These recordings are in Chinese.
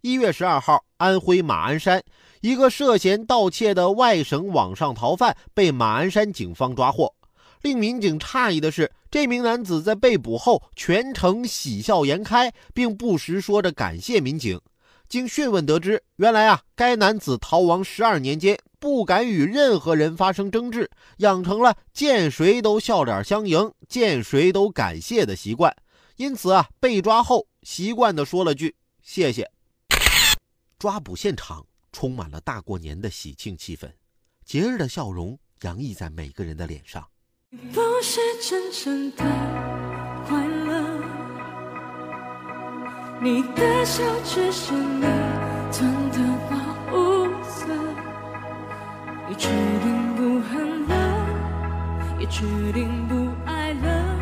一月十二号，安徽马鞍山一个涉嫌盗窃的外省网上逃犯被马鞍山警方抓获。令民警诧异的是，这名男子在被捕后全程喜笑颜开，并不时说着感谢民警。经讯问得知，原来啊，该男子逃亡十二年间，不敢与任何人发生争执，养成了见谁都笑脸相迎、见谁都感谢的习惯。因此啊，被抓后习惯的说了句“谢谢”。抓捕现场充满了大过年的喜庆气氛，节日的笑容洋溢在每个人的脸上。不是真正的快乐，你的笑只是你吞的保护色，你决定不恨了，也决定不爱了。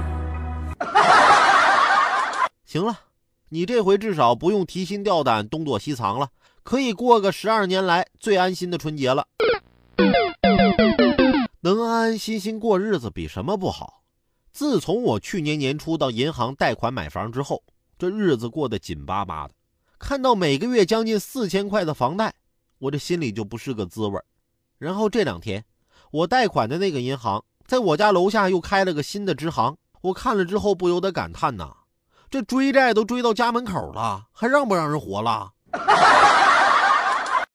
行了，你这回至少不用提心吊胆、东躲西藏了。可以过个十二年来最安心的春节了，能安安心心过日子比什么不好？自从我去年年初到银行贷款买房之后，这日子过得紧巴巴的。看到每个月将近四千块的房贷，我这心里就不是个滋味然后这两天，我贷款的那个银行在我家楼下又开了个新的支行，我看了之后不由得感叹呐：这追债都追到家门口了，还让不让人活了？